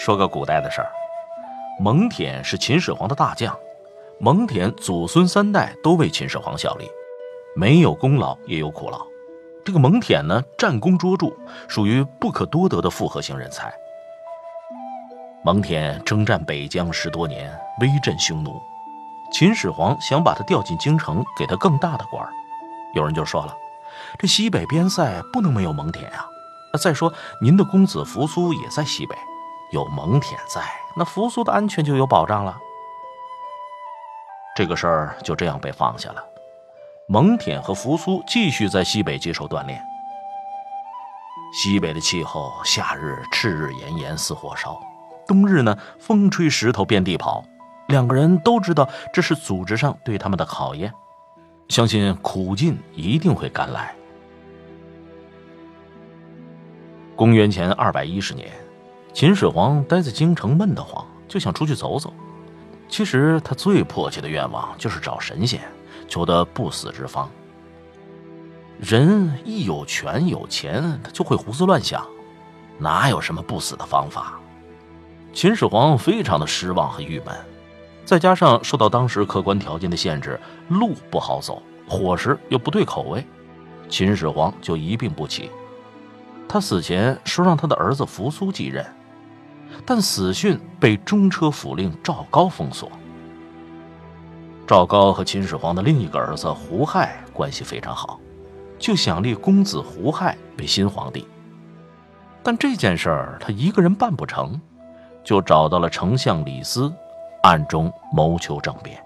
说个古代的事儿，蒙恬是秦始皇的大将，蒙恬祖孙三代都为秦始皇效力，没有功劳也有苦劳。这个蒙恬呢，战功卓著，属于不可多得的复合型人才。蒙恬征战北疆十多年，威震匈奴，秦始皇想把他调进京城，给他更大的官儿。有人就说了，这西北边塞不能没有蒙恬啊！再说您的公子扶苏也在西北。有蒙恬在，那扶苏的安全就有保障了。这个事儿就这样被放下了。蒙恬和扶苏继续在西北接受锻炼。西北的气候，夏日炽日炎炎似火烧，冬日呢风吹石头遍地跑。两个人都知道这是组织上对他们的考验，相信苦尽一定会赶来。公元前二百一十年。秦始皇待在京城闷得慌，就想出去走走。其实他最迫切的愿望就是找神仙，求得不死之方。人一有权有钱，他就会胡思乱想，哪有什么不死的方法？秦始皇非常的失望和郁闷，再加上受到当时客观条件的限制，路不好走，伙食又不对口味，秦始皇就一病不起。他死前说让他的儿子扶苏继任。但死讯被中车府令赵高封锁。赵高和秦始皇的另一个儿子胡亥关系非常好，就想立公子胡亥为新皇帝。但这件事儿他一个人办不成，就找到了丞相李斯，暗中谋求政变。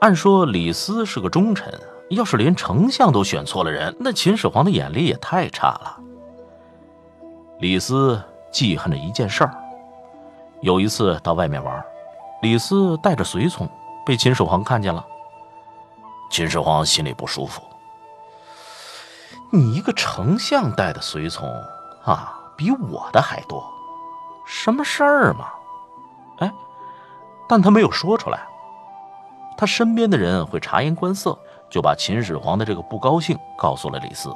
按说李斯是个忠臣，要是连丞相都选错了人，那秦始皇的眼力也太差了。李斯记恨着一件事儿。有一次到外面玩，李斯带着随从被秦始皇看见了。秦始皇心里不舒服。你一个丞相带的随从啊，比我的还多，什么事儿嘛？哎，但他没有说出来。他身边的人会察言观色，就把秦始皇的这个不高兴告诉了李斯。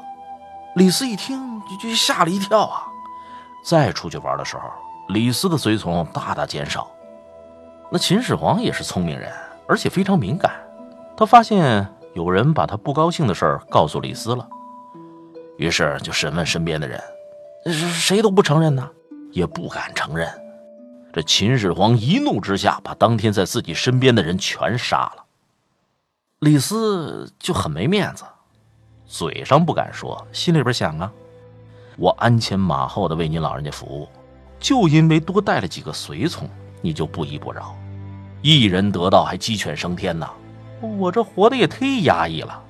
李斯一听就就吓了一跳啊！再出去玩的时候，李斯的随从大大减少。那秦始皇也是聪明人，而且非常敏感。他发现有人把他不高兴的事儿告诉李斯了，于是就审问身边的人，谁都不承认呢，也不敢承认。这秦始皇一怒之下，把当天在自己身边的人全杀了。李斯就很没面子，嘴上不敢说，心里边想啊。我鞍前马后的为您老人家服务，就因为多带了几个随从，你就不依不饶，一人得道还鸡犬升天呐！我这活的也忒压抑了。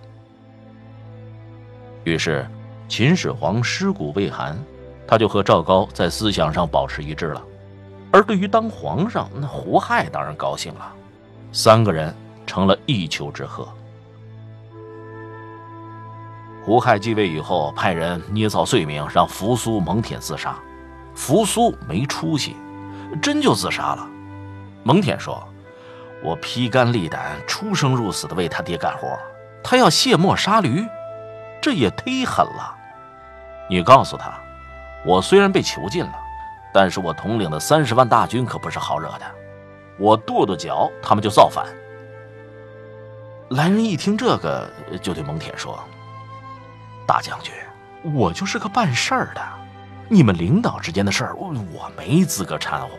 于是，秦始皇尸骨未寒，他就和赵高在思想上保持一致了。而对于当皇上，那胡亥当然高兴了，三个人成了一丘之貉。胡亥继位以后，派人捏造罪名，让扶苏、蒙恬自杀。扶苏没出息，真就自杀了。蒙恬说：“我披肝沥胆、出生入死的为他爹干活，他要卸磨杀驴，这也忒狠了。你告诉他，我虽然被囚禁了，但是我统领的三十万大军可不是好惹的。我跺跺脚，他们就造反。”来人一听这个，就对蒙恬说。大将军，我就是个办事儿的，你们领导之间的事儿，我没资格掺和。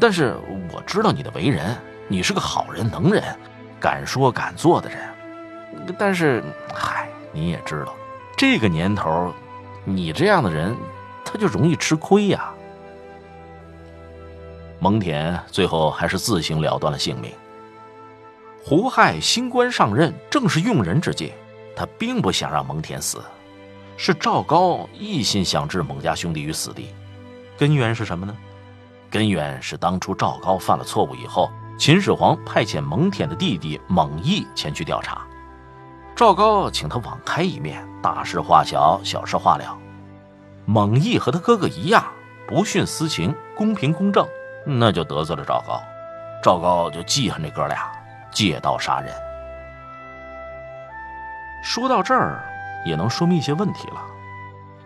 但是我知道你的为人，你是个好人、能人，敢说敢做的人。但是，嗨，你也知道，这个年头，你这样的人，他就容易吃亏呀。蒙恬最后还是自行了断了性命。胡亥新官上任，正是用人之际，他并不想让蒙恬死，是赵高一心想置蒙家兄弟于死地。根源是什么呢？根源是当初赵高犯了错误以后，秦始皇派遣蒙恬的弟弟蒙毅前去调查，赵高请他网开一面，大事化小，小事化了。蒙毅和他哥哥一样，不徇私情，公平公正，那就得罪了赵高。赵高就记恨这哥俩，借刀杀人。说到这儿，也能说明一些问题了。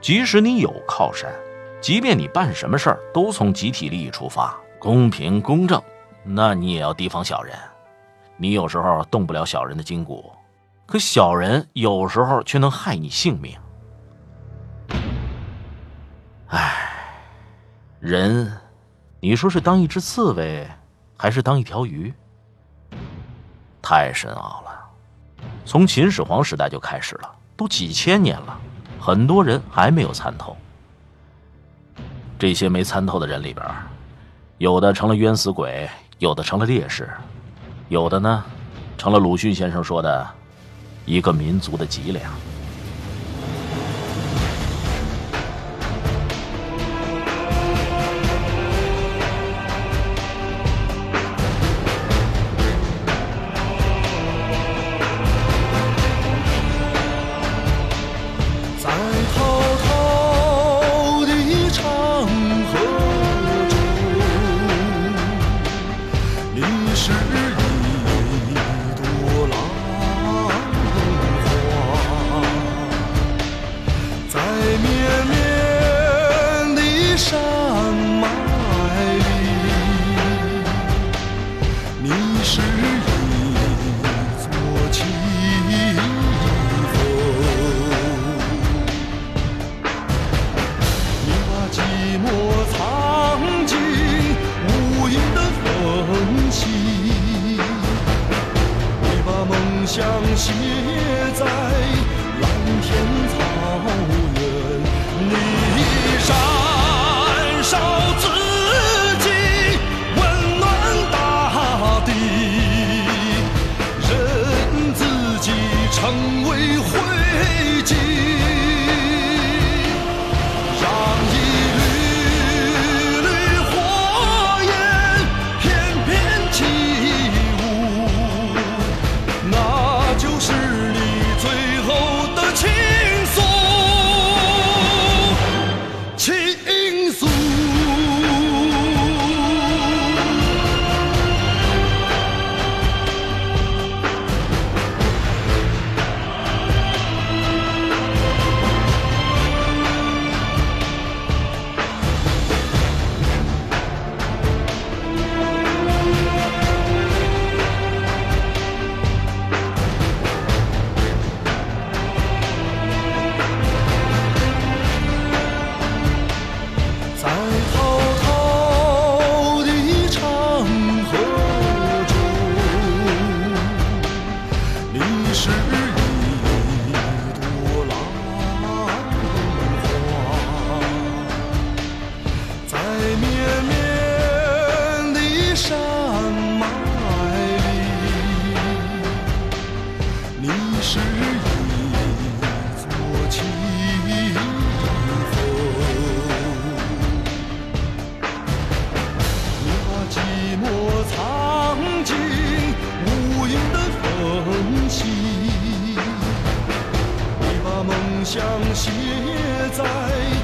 即使你有靠山。即便你办什么事儿都从集体利益出发，公平公正，那你也要提防小人。你有时候动不了小人的筋骨，可小人有时候却能害你性命。唉，人，你说是当一只刺猬，还是当一条鱼？太深奥了。从秦始皇时代就开始了，都几千年了，很多人还没有参透。这些没参透的人里边，有的成了冤死鬼，有的成了烈士，有的呢，成了鲁迅先生说的一个民族的脊梁。写在蓝天草原，你燃烧。像写在。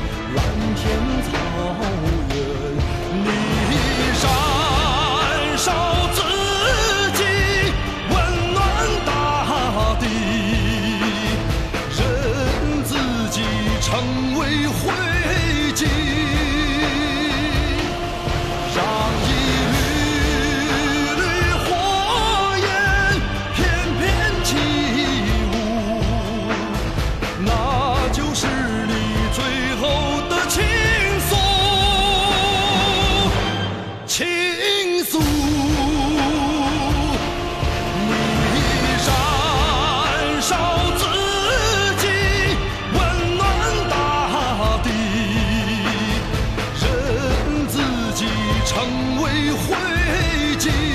成为灰烬。